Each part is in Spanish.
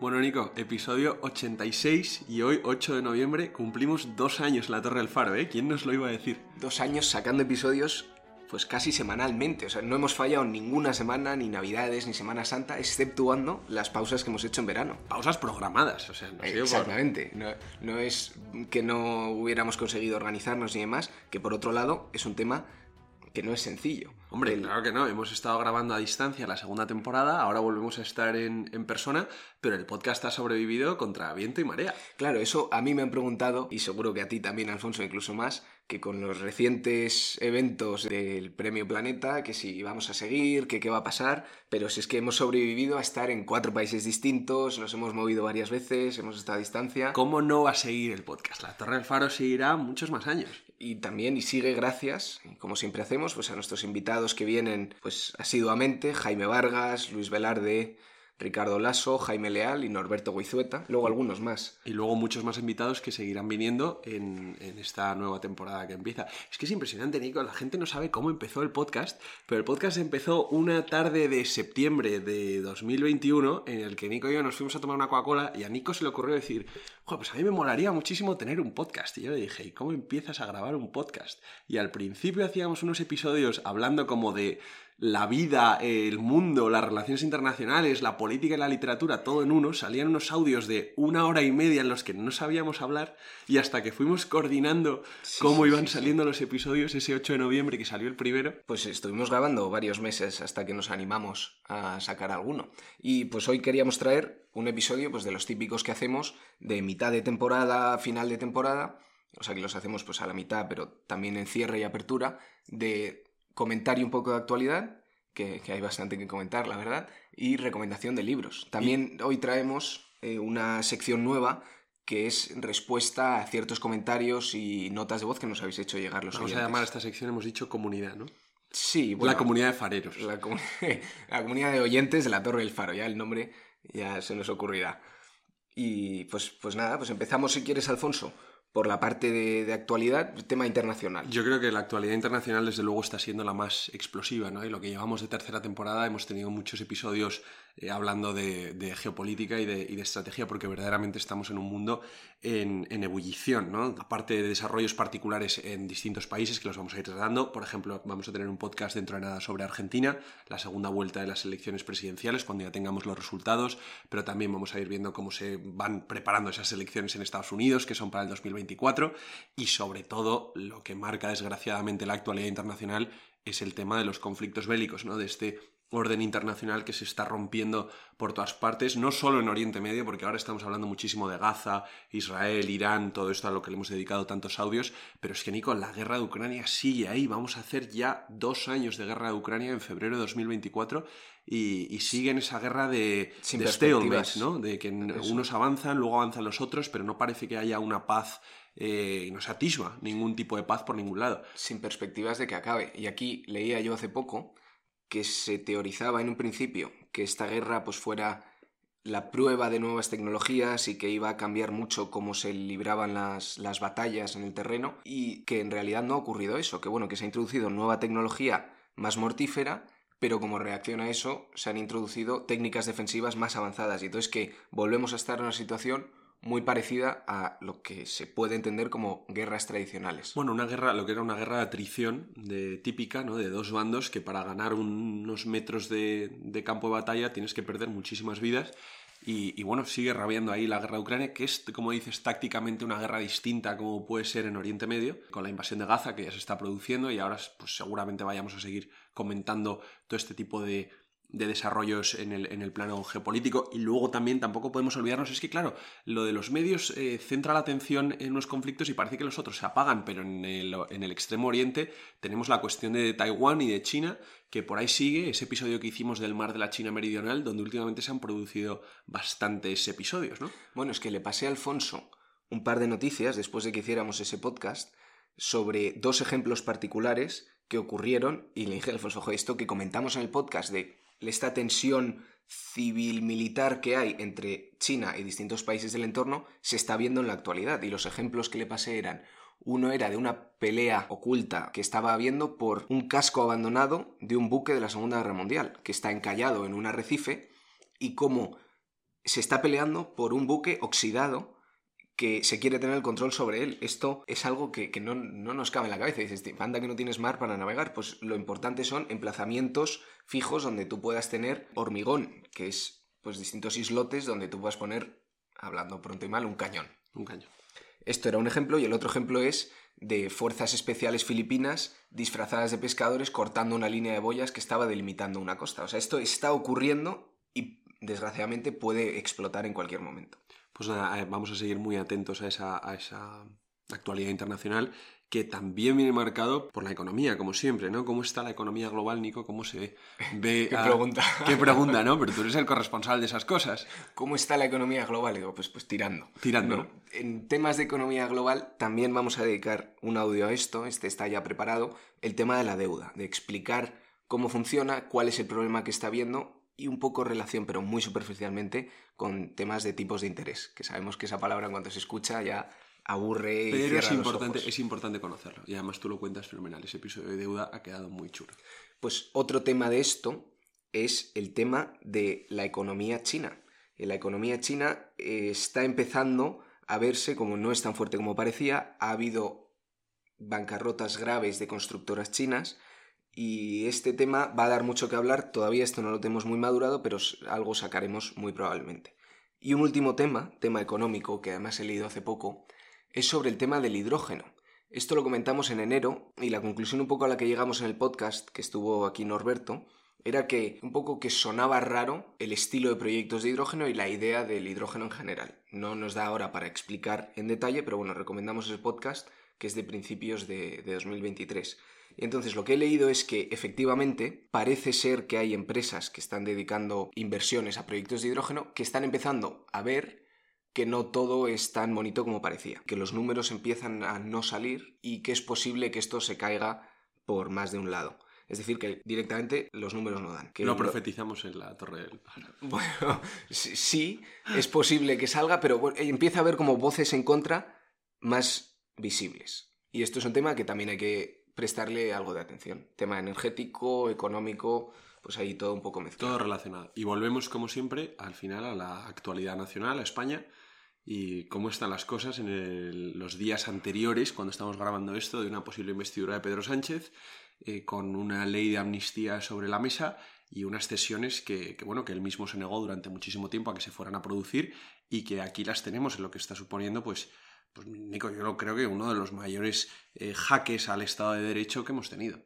Bueno, Nico, episodio 86 y hoy, 8 de noviembre, cumplimos dos años en la Torre del Faro, ¿eh? ¿Quién nos lo iba a decir? Dos años sacando episodios pues casi semanalmente. O sea, no hemos fallado ninguna semana, ni Navidades, ni Semana Santa, exceptuando las pausas que hemos hecho en verano. Pausas programadas, o sea, no ha sido por- Exactamente. No, no es que no hubiéramos conseguido organizarnos ni demás, que por otro lado es un tema que no es sencillo. Hombre, El- claro que no, hemos estado grabando a distancia la segunda temporada, ahora volvemos a estar en, en persona, pero el podcast ha sobrevivido contra viento y marea. Claro, eso a mí me han preguntado, y seguro que a ti también, Alfonso, incluso más, que con los recientes eventos del Premio Planeta, que si vamos a seguir, que qué va a pasar, pero si es que hemos sobrevivido a estar en cuatro países distintos, nos hemos movido varias veces, hemos estado a distancia, ¿Cómo no va a seguir el podcast? La Torre del Faro seguirá muchos más años. Y también, y sigue gracias, como siempre hacemos, pues a nuestros invitados que vienen pues asiduamente, Jaime Vargas, Luis Velarde, Ricardo Lasso, Jaime Leal y Norberto Guizueta, luego algunos más. Y luego muchos más invitados que seguirán viniendo en, en esta nueva temporada que empieza. Es que es impresionante, Nico. La gente no sabe cómo empezó el podcast, pero el podcast empezó una tarde de septiembre de 2021 en el que Nico y yo nos fuimos a tomar una Coca-Cola y a Nico se le ocurrió decir, "Jo, pues a mí me molaría muchísimo tener un podcast. Y yo le dije, ¿y cómo empiezas a grabar un podcast? Y al principio hacíamos unos episodios hablando como de la vida, el mundo, las relaciones internacionales, la política y la literatura, todo en uno, salían unos audios de una hora y media en los que no sabíamos hablar y hasta que fuimos coordinando cómo iban sí, saliendo los episodios ese 8 de noviembre que salió el primero. Pues estuvimos grabando varios meses hasta que nos animamos a sacar alguno. Y pues hoy queríamos traer un episodio pues de los típicos que hacemos de mitad de temporada, final de temporada, o sea que los hacemos pues a la mitad, pero también en cierre y apertura, de comentario un poco de actualidad, que, que hay bastante que comentar, la verdad, y recomendación de libros. También hoy traemos eh, una sección nueva que es respuesta a ciertos comentarios y notas de voz que nos habéis hecho llegar los Vamos a oyentes. llamar a esta sección, hemos dicho comunidad, ¿no? Sí, bueno, la comunidad de fareros. la, la comunidad de oyentes de la Torre del Faro, ya el nombre ya se nos ocurrirá. Y pues, pues nada, pues empezamos si quieres, Alfonso, por la parte de, de actualidad, tema internacional. Yo creo que la actualidad internacional desde luego está siendo la más explosiva, ¿no? Y lo que llevamos de tercera temporada hemos tenido muchos episodios eh, hablando de, geopolítica y de, y de estrategia porque verdaderamente estamos en un mundo en, en ebullición, ¿no? Aparte de desarrollos particulares en distintos países que los vamos a ir tratando, por ejemplo, vamos a tener un podcast dentro de nada sobre Argentina, la segunda vuelta de las elecciones presidenciales cuando ya tengamos los resultados, pero también vamos a ir viendo cómo se van preparando esas elecciones en Estados Unidos, que son para el 2024, y sobre todo lo que marca desgraciadamente la actualidad internacional es el tema de los conflictos bélicos, ¿no? De este orden internacional que se está rompiendo por todas partes, no solo en Oriente Medio, porque ahora estamos hablando muchísimo de Gaza, Israel, Irán, todo esto a lo que le hemos dedicado tantos audios, pero es que Nico, la guerra de Ucrania sigue ahí, vamos a hacer ya dos años de guerra de Ucrania en febrero de 2024 y, y sigue en esa guerra de, Sin de stalemate, ¿no? De que Eso. unos avanzan, luego avanzan los otros, pero no parece que haya una paz eh, y no se atisba ningún tipo de paz por ningún lado. Sin perspectivas de que acabe. Y aquí leía yo hace poco que se teorizaba en un principio que esta guerra pues fuera la prueba de nuevas tecnologías y que iba a cambiar mucho cómo se libraban las, las batallas en el terreno y que en realidad no ha ocurrido eso, que bueno, que se ha introducido nueva tecnología más mortífera, pero como reacción a eso se han introducido técnicas defensivas más avanzadas. Y entonces que volvemos a estar en una situación muy parecida a lo que se puede entender como guerras tradicionales. Bueno, una guerra, lo que era una guerra de atrición de, típica, ¿no? De dos bandos que para ganar un- unos metros de, de campo de batalla tienes que perder muchísimas vidas. Y, y bueno, sigue rabiando ahí la guerra de Ucrania, que es, como dices, tácticamente una guerra distinta como puede ser en Oriente Medio, con la invasión de Gaza que ya se está produciendo y ahora pues seguramente vayamos a seguir comentando todo este tipo de, de desarrollos en el, en el plano geopolítico y luego también tampoco podemos olvidarnos, es que claro, lo de los medios eh, centra la atención en unos conflictos y parece que los otros se apagan, pero en el, en el extremo oriente tenemos la cuestión de Taiwán y de China, que por ahí sigue, ese episodio que hicimos del mar de la China Meridional, donde últimamente se han producido bastantes episodios, ¿no? Bueno, es que le pasé a Alfonso un par de noticias después de que hiciéramos ese podcast sobre dos ejemplos particulares que ocurrieron y le dije a Alfonso, "Ojo, esto que comentamos en el podcast de esta tensión civil-militar que hay entre China y distintos países del entorno se está viendo en la actualidad. Y los ejemplos que le pasé eran uno era de una pelea oculta que estaba habiendo por un casco abandonado de un buque de la Segunda Guerra Mundial, que está encallado en un arrecife, y cómo se está peleando por un buque oxidado que se quiere tener el control sobre él. Esto es algo que, no, nos cabe en la cabeza. Dices, anda que no tienes mar para navegar. Pues lo importante son emplazamientos fijos donde tú puedas tener hormigón, que es pues distintos islotes donde tú puedas poner, hablando pronto y mal, un cañón. Un cañón. Esto era un ejemplo y el otro ejemplo es de fuerzas especiales filipinas disfrazadas de pescadores cortando una línea de boyas que estaba delimitando una costa. O sea, esto está ocurriendo y desgraciadamente puede explotar en cualquier momento. Pues nada, eh, vamos a seguir muy atentos a esa, a esa actualidad internacional que también viene marcado por la economía, como siempre, ¿no? ¿Cómo está la economía global, Nico? ¿Cómo se ve? ¿Qué pregunta? ¿Qué pregunta, no? Pero tú eres el corresponsal de esas cosas. ¿Cómo está la economía global? Digo, pues, pues tirando. Tirando. en temas de economía global también vamos a dedicar un audio a esto, este está ya preparado, el tema de la deuda, de explicar cómo funciona, cuál es el problema que está habiendo y un poco relación, pero muy superficialmente, con temas de tipos de interés, que sabemos que esa palabra cuando se escucha ya aburre y Pero es importante, es importante conocerlo. Y además tú lo cuentas fenomenal. Ese episodio de deuda ha quedado muy chulo. Pues otro tema de esto es el tema de la economía china. La economía china eh, está empezando a verse como no es tan fuerte como parecía. Ha habido bancarrotas graves de constructoras chinas y este tema va a dar mucho que hablar. Todavía esto no lo tenemos muy madurado, pero algo sacaremos muy probablemente. Y un último tema, tema económico, que además he leído hace poco, es sobre el tema del hidrógeno. Esto lo comentamos en enero y la conclusión un poco a la que llegamos en el podcast, que estuvo aquí Norberto, era que un poco que sonaba raro el estilo de proyectos de hidrógeno y la idea del hidrógeno en general. No nos da ahora para explicar en detalle, pero bueno, recomendamos el podcast que es de principios de, de 2023. Y entonces lo que he leído es que efectivamente parece ser que hay empresas que están dedicando inversiones a proyectos de hidrógeno que están empezando a ver que no todo es tan bonito como parecía, que los números empiezan a no salir y que es posible que esto se caiga por más de un lado. Es decir, que directamente los números no dan. Que lo profetizamos en la Torre del Bueno, sí, es posible que salga, pero empieza a haber como voces en contra más visibles. Y esto es un tema que también hay que prestarle algo de atención. Tema energético, económico, pues ahí todo un poco mezclado. Todo relacionado. Y volvemos, como siempre, al final a la actualidad nacional, a España y cómo están las cosas en los días anteriores, cuando estamos grabando esto, de una posible investidura de Pedro Sánchez, eh, con una ley de amnistía sobre la mesa y unas cesiones que, bueno, que él mismo se negó durante muchísimo tiempo a que se fueran a producir y que aquí las tenemos en lo que está suponiendo, pues, pues Nico, yo creo que uno de los mayores eh, jaques al Estado de Derecho que hemos tenido.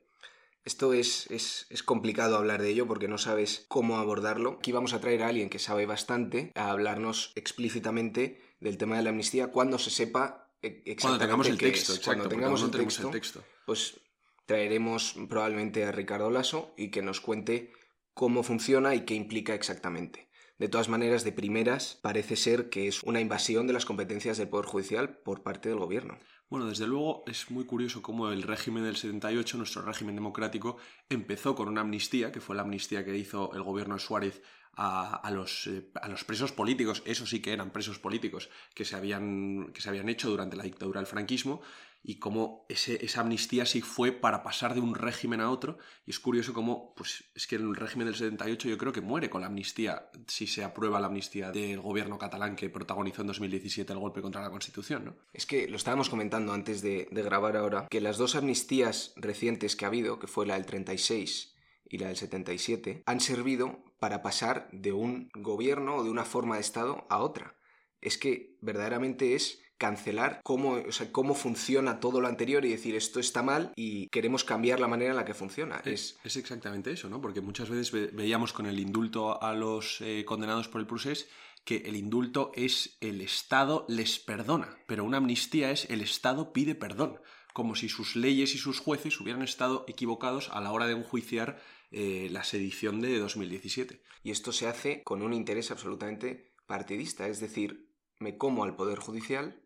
Esto es, es, es, complicado hablar de ello porque no sabes cómo abordarlo. Aquí vamos a traer a alguien que sabe bastante a hablarnos explícitamente del tema de la amnistía cuando se sepa exactamente cuando tengamos el texto, cuando tengamos el texto, pues traeremos probablemente a Ricardo Lasso y que nos cuente cómo funciona y qué implica exactamente. De todas maneras, de primeras, parece ser que es una invasión de las competencias del Poder Judicial por parte del Gobierno. Bueno, desde luego es muy curioso cómo el régimen del 78, nuestro régimen democrático, empezó con una amnistía, que fue la amnistía que hizo el gobierno de Suárez a, los, eh, a, los, presos políticos, eso sí que eran presos políticos que se habían, que se habían hecho durante la dictadura del franquismo, y cómo esa amnistía sí fue para pasar de un régimen a otro. Y es curioso cómo, pues es que el régimen del 78 yo creo que muere con la amnistía, si se aprueba la amnistía del gobierno catalán que protagonizó en 2017 el golpe contra la Constitución, ¿no? Es que lo estábamos comentando antes de, de grabar ahora, que las dos amnistías recientes que ha habido, que fue la del 36 y la del 77, han servido para pasar de un gobierno o de una forma de Estado a otra. Es que verdaderamente es cancelar cómo, cómo funciona todo lo anterior y decir esto está mal y queremos cambiar la manera en la que funciona. Es, es exactamente eso, ¿no? Porque muchas veces veíamos con el indulto a los eh, condenados por el procés que el indulto es el Estado les perdona, pero una amnistía es el Estado pide perdón, como si sus leyes y sus jueces hubieran estado equivocados a la hora de enjuiciar eh, la sedición de 2017. Y esto se hace con un interés absolutamente partidista, es decir, me como al Poder Judicial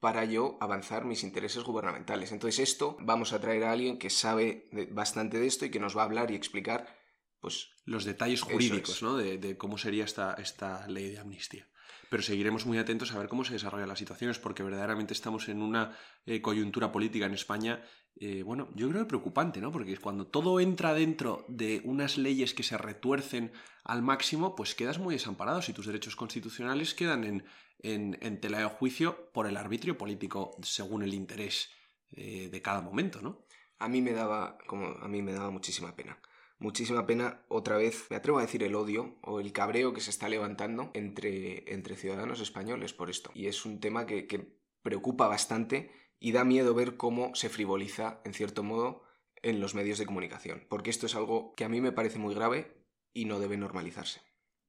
para yo avanzar mis intereses gubernamentales. Entonces esto vamos a traer a alguien que sabe bastante de esto y que nos va a hablar y explicar pues los detalles jurídicos ¿no? de, cómo sería esta, esta ley de amnistía. Pero seguiremos muy atentos a ver cómo se desarrollan las situaciones, porque verdaderamente estamos en una eh, coyuntura política en España eh, bueno, yo creo que preocupante, ¿no? Porque cuando todo entra dentro de unas leyes que se retuercen al máximo, pues quedas muy desamparado y tus derechos constitucionales quedan en, en, tela de juicio por el arbitrio político según el interés eh, de cada momento, ¿no? A mí me daba, como a mí me daba muchísima pena. Muchísima pena, otra vez, me atrevo a decir el odio o el cabreo que se está levantando entre, entre ciudadanos españoles por esto. Y es un tema que preocupa bastante y da miedo ver cómo se frivoliza, en cierto modo, en los medios de comunicación, porque esto es algo que a mí me parece muy grave y no debe normalizarse.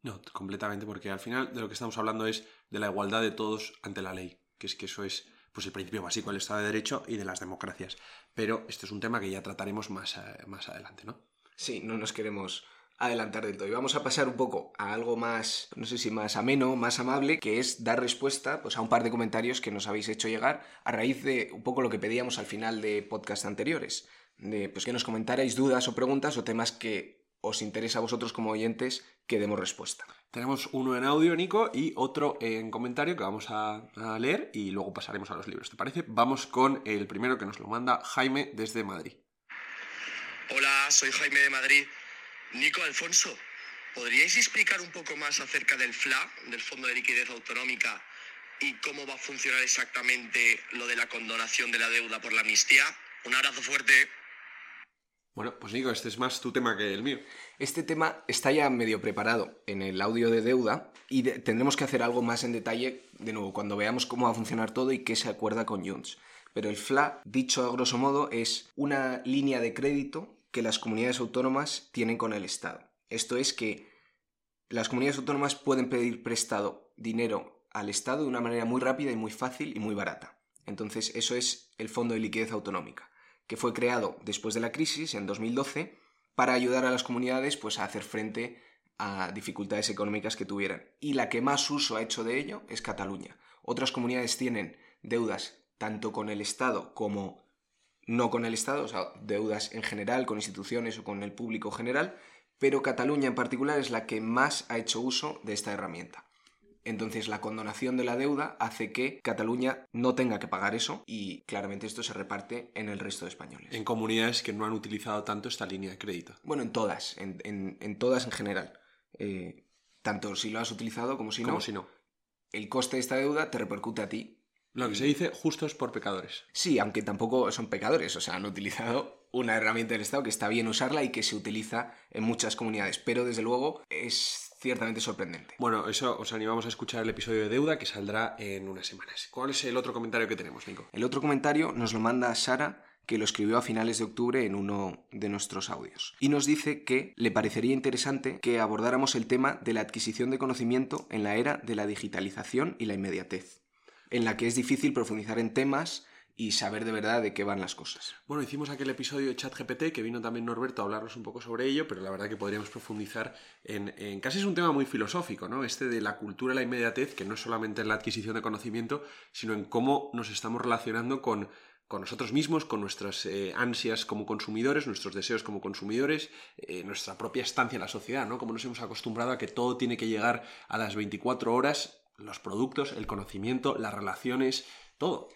No, completamente, porque al final de lo que estamos hablando es de la igualdad de todos ante la ley, que es que eso es pues el principio básico del Estado de Derecho y de las democracias. Pero este es un tema que ya trataremos más, más adelante, ¿no? Sí, no nos queremos adelantar del todo. Y vamos a pasar un poco a algo más, no sé si más ameno, más amable, que es dar respuesta pues, a un par de comentarios que nos habéis hecho llegar a raíz de un poco lo que pedíamos al final de podcast anteriores. De pues, que nos comentarais dudas o preguntas o temas que os interesa a vosotros como oyentes que demos respuesta. Tenemos uno en audio, Nico, y otro en comentario que vamos a, a leer y luego pasaremos a los libros. ¿Te parece? Vamos con el primero que nos lo manda Jaime desde Madrid. Hola, soy Jaime de Madrid. Nico Alfonso, ¿podríais explicar un poco más acerca del FLA, del Fondo de Liquidez Autonómica, y cómo va a funcionar exactamente lo de la condonación de la deuda por la amnistía? Un abrazo fuerte. Bueno, pues Nico, este es más tu tema que el mío. Este tema está ya medio preparado en el audio de deuda y tendremos que hacer algo más en detalle, de nuevo, cuando veamos cómo va a funcionar todo y qué se acuerda con Junts. Pero el FLA, dicho a grosso modo, es una línea de crédito que las comunidades autónomas tienen con el Estado. Esto es que las comunidades autónomas pueden pedir prestado dinero al Estado de una manera muy rápida y muy fácil y muy barata. Entonces, eso es el Fondo de Liquidez Autonómica, que fue creado después de la crisis en 2012 para ayudar a las comunidades pues, a hacer frente a dificultades económicas que tuvieran. Y la que más uso ha hecho de ello es Cataluña. Otras comunidades tienen deudas tanto con el Estado como no con el Estado, o sea, deudas en general, con instituciones o con el público general, pero Cataluña en particular es la que más ha hecho uso de esta herramienta. Entonces la condonación de la deuda hace que Cataluña no tenga que pagar eso y claramente esto se reparte en el resto de españoles. En comunidades que no han utilizado tanto esta línea de crédito. Bueno, en todas, en, todas en general. Eh, tanto si lo has utilizado como si como si no. El coste de esta deuda te repercute a ti lo que se dice justos por pecadores. Sí, aunque tampoco son pecadores, o sea, han utilizado una herramienta del Estado que está bien usarla y que se utiliza en muchas comunidades, pero desde luego es ciertamente sorprendente. Bueno, eso os animamos a escuchar el episodio de deuda que saldrá en unas semanas. ¿Cuál es el otro comentario que tenemos, Nico? El otro comentario nos lo manda Sara que lo escribió a finales de octubre en uno de nuestros audios. Y nos dice que le parecería interesante que abordáramos el tema de la adquisición de conocimiento en la era de la digitalización y la inmediatez en la que es difícil profundizar en temas y saber de verdad de qué van las cosas. Bueno, hicimos aquel episodio de ChatGPT que vino también Norberto a hablarnos un poco sobre ello, pero la verdad que podríamos profundizar en, casi es un tema muy filosófico, ¿no? Este de la cultura la inmediatez, que no es solamente en la adquisición de conocimiento, sino en cómo nos estamos relacionando con, nosotros mismos, con nuestras eh, ansias como consumidores, nuestros deseos como consumidores, eh, nuestra propia estancia en la sociedad, ¿no? Como nos hemos acostumbrado a que todo tiene que llegar a las 24 horas los productos, el conocimiento, las relaciones, todo.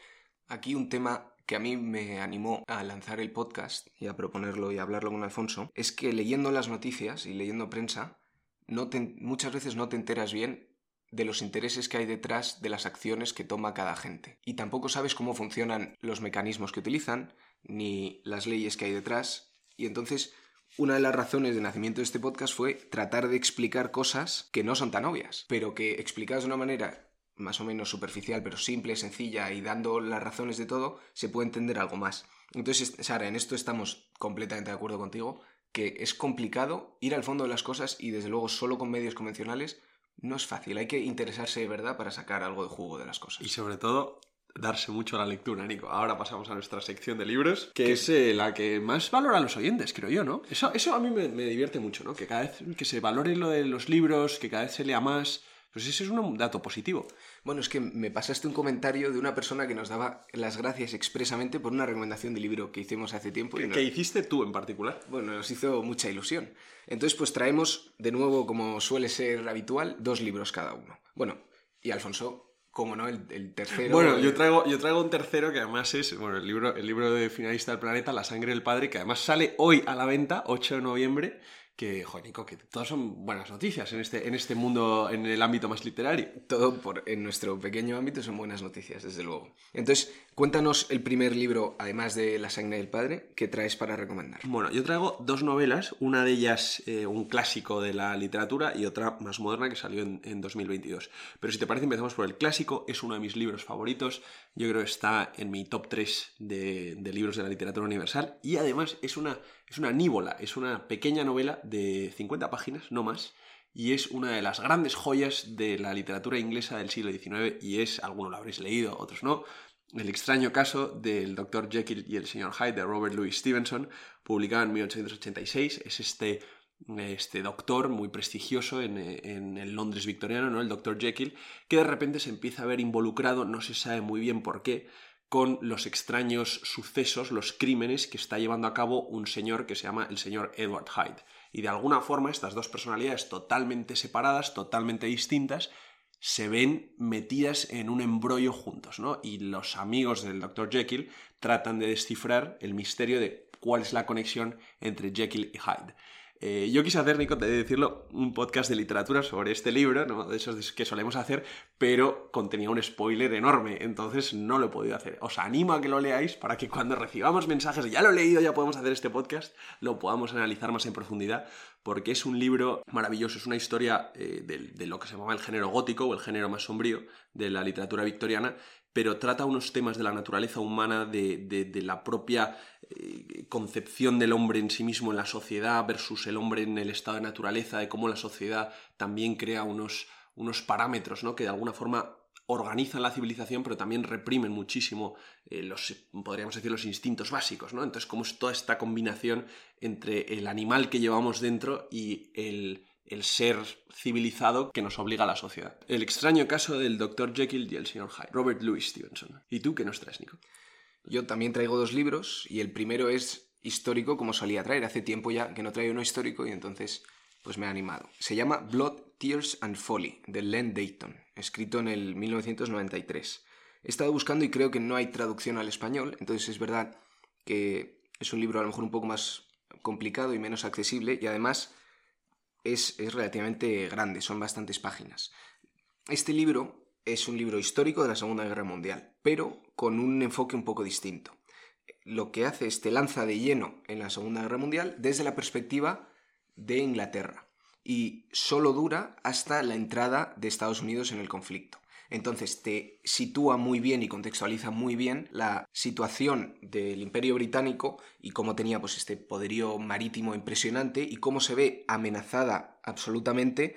Aquí un tema que a mí me animó a lanzar el podcast y a proponerlo y a hablarlo con Alfonso, es que leyendo las noticias y leyendo prensa, no muchas veces no te enteras bien de los intereses que hay detrás de las acciones que toma cada gente. Y tampoco sabes cómo funcionan los mecanismos que utilizan, ni las leyes que hay detrás. Y entonces una de las razones de nacimiento de este podcast fue tratar de explicar cosas que no son tan obvias, pero que explicadas de una manera más o menos superficial, pero simple, sencilla y dando las razones de todo, se puede entender algo más. Entonces, Sara, en esto estamos completamente de acuerdo contigo, que es complicado ir al fondo de las cosas y desde luego solo con medios convencionales no es fácil, hay que interesarse de verdad para sacar algo de jugo de las cosas. Y sobre todo darse mucho a la lectura, Nico. Ahora pasamos a nuestra sección de libros, que es eh, la que más valora a los oyentes, creo yo, ¿no? Eso, eso a mí me, divierte mucho, ¿no? Que cada vez que se valore lo de los libros, que cada vez se lea más, pues ese es un dato positivo. Bueno, es que me pasaste un comentario de una persona que nos daba las gracias expresamente por una recomendación de libro que hicimos hace tiempo. Y ¿Qué hiciste tú en particular? Bueno, nos hizo mucha ilusión. Entonces, pues traemos de nuevo, como suele ser habitual, dos libros cada uno. Bueno, y Alfonso como no, el, tercero. Bueno, yo traigo, yo traigo un tercero que además es bueno, el, libro, el libro de Finalista del Planeta, La sangre del padre, que además sale hoy a la venta, 8 de noviembre que, joder, que todas son buenas noticias en este, en este mundo, en el ámbito más literario. Todo por, en nuestro pequeño ámbito son buenas noticias, desde luego. Entonces, cuéntanos el primer libro, además de La sangre del padre, que traes para recomendar. Bueno, yo traigo dos novelas, una de ellas eh, un clásico de la literatura y otra más moderna que salió en, en 2022. Pero si te parece, empezamos por el clásico, es uno de mis libros favoritos, yo creo que está en mi top 3 de, de libros de la literatura universal y además es una es una nívola, es una pequeña novela de 50 páginas, no más, y es una de las grandes joyas de la literatura inglesa del siglo XIX y es, algunos lo habréis leído, otros no, el extraño caso del Dr. Jekyll y el Sr. Hyde de Robert Louis Stevenson, publicado en 1886. Es este, este doctor muy prestigioso en, en, el Londres victoriano, ¿no? el Dr. Jekyll, que de repente se empieza a ver involucrado, no se sabe muy bien por qué, con los extraños sucesos, los crímenes que está llevando a cabo un señor que se llama el señor Edward Hyde. Y de alguna forma estas dos personalidades totalmente separadas, totalmente distintas, se ven metidas en un embrollo juntos, ¿no? Y los amigos del Dr. Jekyll tratan de descifrar el misterio de cuál es la conexión entre Jekyll y Hyde. Eh, yo quise hacer, Nico, de decirlo, un podcast de literatura sobre este libro, ¿no? de esos que solemos hacer, pero contenía un spoiler enorme, entonces no lo he podido hacer. Os animo a que lo leáis para que cuando recibamos mensajes ya lo he leído, ya podemos hacer este podcast, lo podamos analizar más en profundidad, porque es un libro maravilloso, es una historia eh, de, lo que se llama el género gótico o el género más sombrío de la literatura victoriana, pero trata unos temas de la naturaleza humana, de, la propia eh, concepción del hombre en sí mismo en la sociedad versus el hombre en el estado de naturaleza, de cómo la sociedad también crea unos, unos parámetros ¿no? que de alguna forma organizan la civilización, pero también reprimen muchísimo eh, los, podríamos decir, los instintos básicos, ¿no? Entonces, cómo es toda esta combinación entre el animal que llevamos dentro y el, el ser civilizado que nos obliga a la sociedad. El extraño caso del Dr. Jekyll y el Sr. Hyde, Robert Louis Stevenson. ¿Y tú qué nos traes, Nico? Yo también traigo dos libros y el primero es histórico como solía traer. Hace tiempo ya que no traigo uno histórico y entonces pues me ha animado. Se llama Blood, Tears and Folly de Len Dayton, escrito en el 1993. He estado buscando y creo que no hay traducción al español, entonces es verdad que es un libro a lo mejor un poco más complicado y menos accesible y además es, relativamente grande, son bastantes páginas. Este libro es un libro histórico de la Segunda Guerra Mundial, pero con un enfoque un poco distinto. Lo que hace es te lanza de lleno en la Segunda Guerra Mundial desde la perspectiva de Inglaterra y solo dura hasta la entrada de Estados Unidos en el conflicto. Entonces te sitúa muy bien y contextualiza muy bien la situación del Imperio Británico y cómo tenía pues este poderío marítimo impresionante y cómo se ve amenazada absolutamente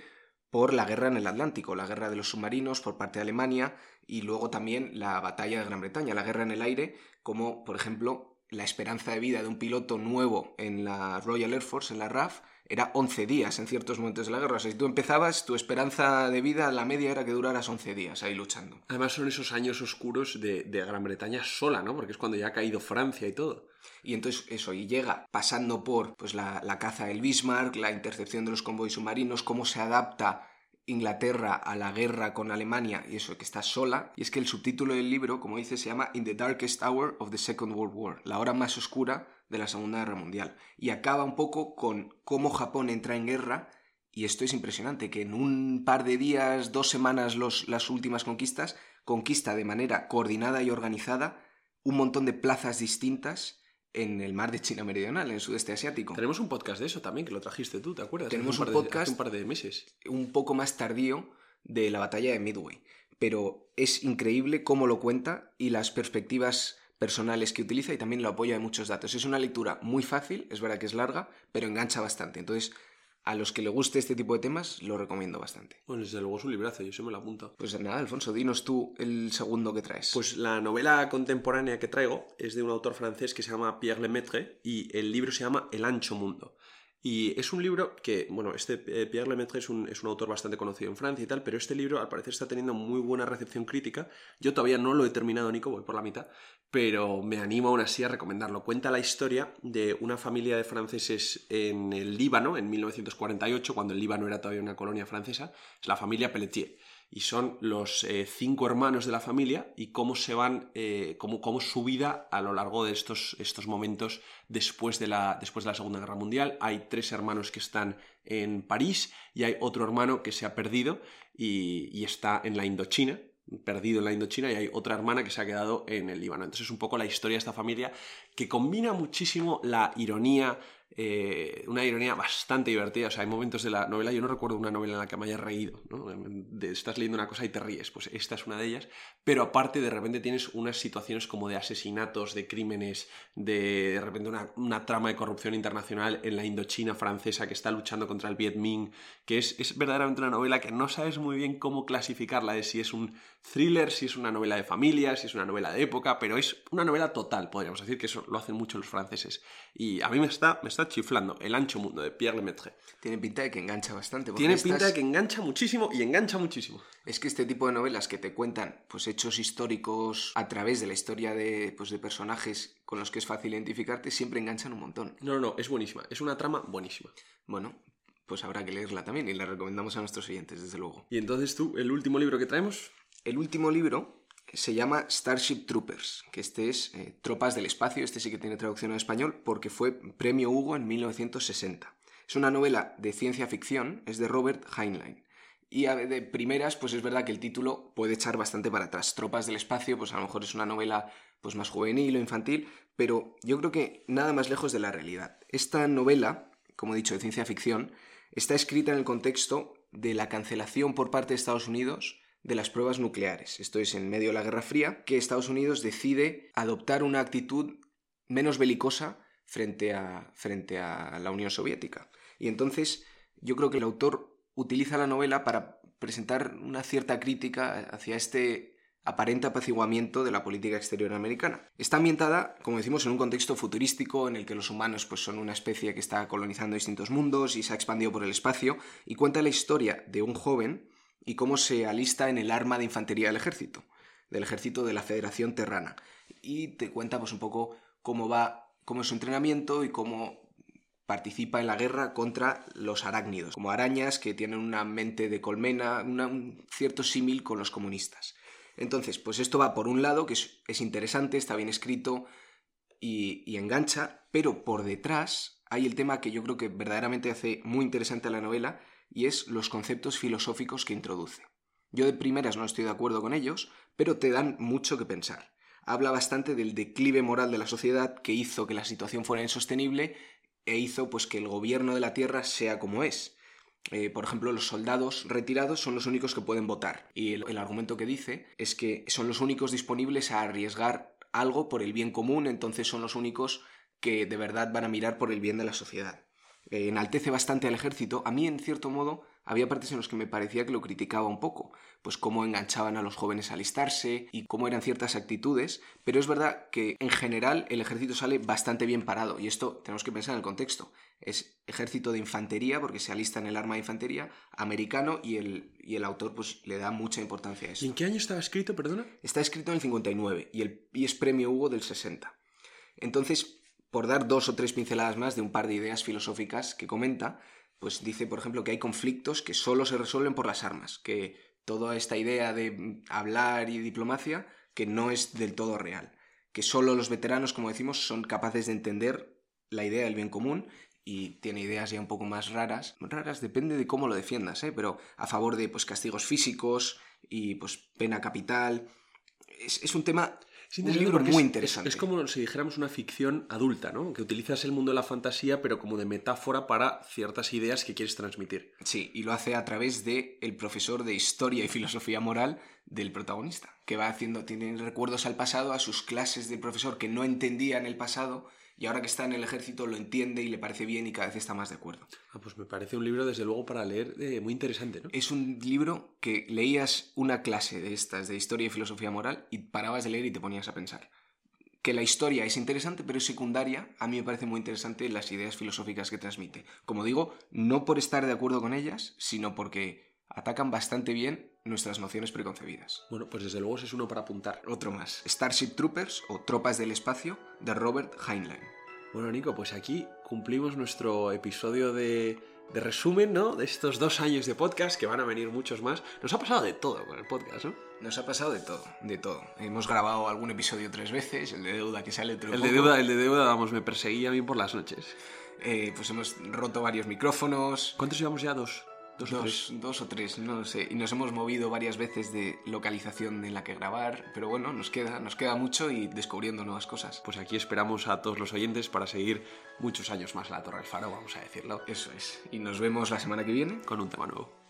por la guerra en el Atlántico, la guerra de los submarinos por parte de Alemania y luego también la batalla de Gran Bretaña, la guerra en el aire, como por ejemplo la esperanza de vida de un piloto nuevo en la Royal Air Force, en la RAF, era 11 días en ciertos momentos de la guerra. O sea, si tú empezabas, tu esperanza de vida, la media era que duraras 11 días ahí luchando. Además son esos años oscuros de, Gran Bretaña sola, ¿no? Porque es cuando ya ha caído Francia y todo. Y entonces eso, y llega pasando por pues, la, la caza del Bismarck, la intercepción de los convoys submarinos, cómo se adapta Inglaterra a la guerra con Alemania y eso, que está sola. Y es que el subtítulo del libro, como dice, se llama In the Darkest Hour of the Second World War, la hora más oscura de la Segunda Guerra Mundial. Y acaba un poco con cómo Japón entra en guerra. Y esto es impresionante, que en un par de días, dos semanas, los, las últimas conquistas, conquista de manera coordinada y organizada un montón de plazas distintas en el mar de China Meridional, en el sudeste asiático. Tenemos un podcast de eso también, que lo trajiste tú, ¿te acuerdas? Tenemos un, podcast un par de meses. Un poco más tardío de la batalla de Midway. Pero es increíble cómo lo cuenta y las perspectivas personales que utiliza y también lo apoya de muchos datos. Es una lectura muy fácil, es verdad que es larga, pero engancha bastante. Entonces, a los que le guste este tipo de temas, lo recomiendo bastante. Bueno, desde luego es un librazo, yo se me lo apunto. Pues nada, Alfonso, dinos tú el segundo que traes. Pues la novela contemporánea que traigo es de un autor francés que se llama Pierre Lemaitre y el libro se llama El ancho mundo. Y es un libro que, bueno, este eh, Pierre Lemaitre es un, es un, autor bastante conocido en Francia y tal, pero este libro al parecer está teniendo muy buena recepción crítica. Yo todavía no lo he terminado, Nico, voy por la mitad, pero me animo aún así a recomendarlo. Cuenta la historia de una familia de franceses en el Líbano en 1948, cuando el Líbano era todavía una colonia francesa, es la familia Pelletier. Y son los eh, cinco hermanos de la familia y cómo se van, eh, cómo, cómo, su vida a lo largo de estos, estos momentos después de, la, después de la Segunda Guerra Mundial. Hay tres hermanos que están en París y hay otro hermano que se ha perdido y, y está en la Indochina, perdido en la Indochina y hay otra hermana que se ha quedado en el Líbano. Entonces es un poco la historia de esta familia que combina muchísimo la ironía, eh, una ironía bastante divertida. O sea, hay momentos de la novela, yo no recuerdo una novela en la que me haya reído, ¿no? estás leyendo una cosa y te ríes, pues esta es una de ellas. Pero aparte, de repente tienes unas situaciones como de asesinatos, de crímenes, de, de repente una, una, trama de corrupción internacional en la Indochina francesa que está luchando contra el Viet Minh, que es, es verdaderamente una novela que no sabes muy bien cómo clasificarla, de si es un thriller, si es una novela de familia, si es una novela de época, pero es una novela total, podríamos decir que eso lo hacen mucho los franceses. Y a mí me está, me está chiflando El ancho mundo de Pierre Lemaitre. Tiene pinta de que engancha bastante. Tiene pinta de que engancha muchísimo y engancha muchísimo. Es que este tipo de novelas que te cuentan pues, hechos históricos a través de la historia de, pues, de personajes con los que es fácil identificarte siempre enganchan un montón. No, no, no, es buenísima. Es una trama buenísima. Bueno, pues habrá que leerla también y la recomendamos a nuestros oyentes, desde luego. Y entonces tú, el último libro que traemos. El último libro se llama Starship Troopers, que este es eh, Tropas del Espacio, este sí que tiene traducción en español porque fue premio Hugo en 1960. Es una novela de ciencia ficción, es de Robert Heinlein. Y de primeras, pues es verdad que el título puede echar bastante para atrás. Tropas del Espacio, pues a lo mejor es una novela pues más juvenil o infantil, pero yo creo que nada más lejos de la realidad. Esta novela, como he dicho, de ciencia ficción, está escrita en el contexto de la cancelación por parte de Estados Unidos de las pruebas nucleares. Esto es en medio de la Guerra Fría, que Estados Unidos decide adoptar una actitud menos belicosa frente a, frente a la Unión Soviética. Y entonces yo creo que el autor utiliza la novela para presentar una cierta crítica hacia este aparente apaciguamiento de la política exterior americana. Está ambientada, como decimos, en un contexto futurístico en el que los humanos pues, son una especie que está colonizando distintos mundos y se ha expandido por el espacio, y cuenta la historia de un joven y cómo se alista en el arma de infantería del ejército, del ejército de la Federación Terrana. Y te cuenta pues un poco cómo va, cómo es su entrenamiento y cómo participa en la guerra contra los arácnidos, como arañas que tienen una mente de colmena, un cierto símil con los comunistas. Entonces, pues esto va por un lado, que es, interesante, está bien escrito y, y engancha, pero por detrás hay el tema que yo creo que verdaderamente hace muy interesante a la novela, y es los conceptos filosóficos que introduce. Yo de primeras no estoy de acuerdo con ellos, pero te dan mucho que pensar. Habla bastante del declive moral de la sociedad que hizo que la situación fuera insostenible e hizo pues que el gobierno de la Tierra sea como es. Eh, por ejemplo, los soldados retirados son los únicos que pueden votar. Y el argumento que dice es que son los únicos disponibles a arriesgar algo por el bien común, entonces son los únicos que de verdad van a mirar por el bien de la sociedad. Eh, enaltece bastante al ejército, a mí en cierto modo había partes en las que me parecía que lo criticaba un poco, pues cómo enganchaban a los jóvenes a alistarse y cómo eran ciertas actitudes, pero es verdad que en general el ejército sale bastante bien parado y esto tenemos que pensar en el contexto. Es ejército de infantería porque se alista en el arma de infantería americano y el, y el autor pues le da mucha importancia a eso. ¿Y en qué año estaba escrito, perdona? Está escrito en el 59 y, el, y es premio Hugo del 60. Entonces, por dar dos o tres pinceladas más de un par de ideas filosóficas que comenta, pues dice, por ejemplo, que hay conflictos que solo se resuelven por las armas, que toda esta idea de hablar y diplomacia, que no es del todo real, que solo los veteranos, como decimos, son capaces de entender la idea del bien común y tiene ideas ya un poco más raras. Raras depende de cómo lo defiendas, ¿eh? pero a favor de pues, castigos físicos y pues pena capital. Es, es un tema un libro muy interesante. Es, como si dijéramos una ficción adulta, ¿no? Que utilizas el mundo de la fantasía, pero como de metáfora para ciertas ideas que quieres transmitir. Sí, y lo hace a través de el profesor de historia y filosofía moral del protagonista, que va haciendo, tiene recuerdos al pasado, a sus clases de profesor que no entendía en el pasado y ahora que está en el ejército lo entiende y le parece bien y cada vez está más de acuerdo. Ah, pues me parece un libro, desde luego, para leer eh, muy interesante, ¿no? Es un libro que leías una clase de estas, de historia y filosofía moral, y parabas de leer y te ponías a pensar. Que la historia es interesante, pero es secundaria, a mí me parece muy interesante las ideas filosóficas que transmite. Como digo, no por estar de acuerdo con ellas, sino porque atacan bastante bien nuestras nociones preconcebidas. Bueno, pues desde luego es uno para apuntar. Otro más, Starship Troopers o Tropas del Espacio de Robert Heinlein. Bueno, Nico, pues aquí cumplimos nuestro episodio de, de resumen, ¿no? De estos dos años de podcast, que van a venir muchos más. Nos ha pasado de todo con el podcast, ¿no? Nos ha pasado de todo, de todo. Hemos grabado algún episodio tres veces, el de deuda que sale otro El de deuda, el de deuda, vamos, me perseguía a mí por las noches. Eh, pues hemos roto varios micrófonos. ¿Cuántos llevamos ya? Dos. Dos, o tres. Dos, dos o tres, no lo sé. Y nos hemos movido varias veces de localización en la que grabar, pero bueno, nos queda, nos queda mucho y descubriendo nuevas cosas. Pues aquí esperamos a todos los oyentes para seguir muchos años más la Torre del Faro, vamos a decirlo, Eso es. Y nos vemos la semana que viene. con un tema nuevo.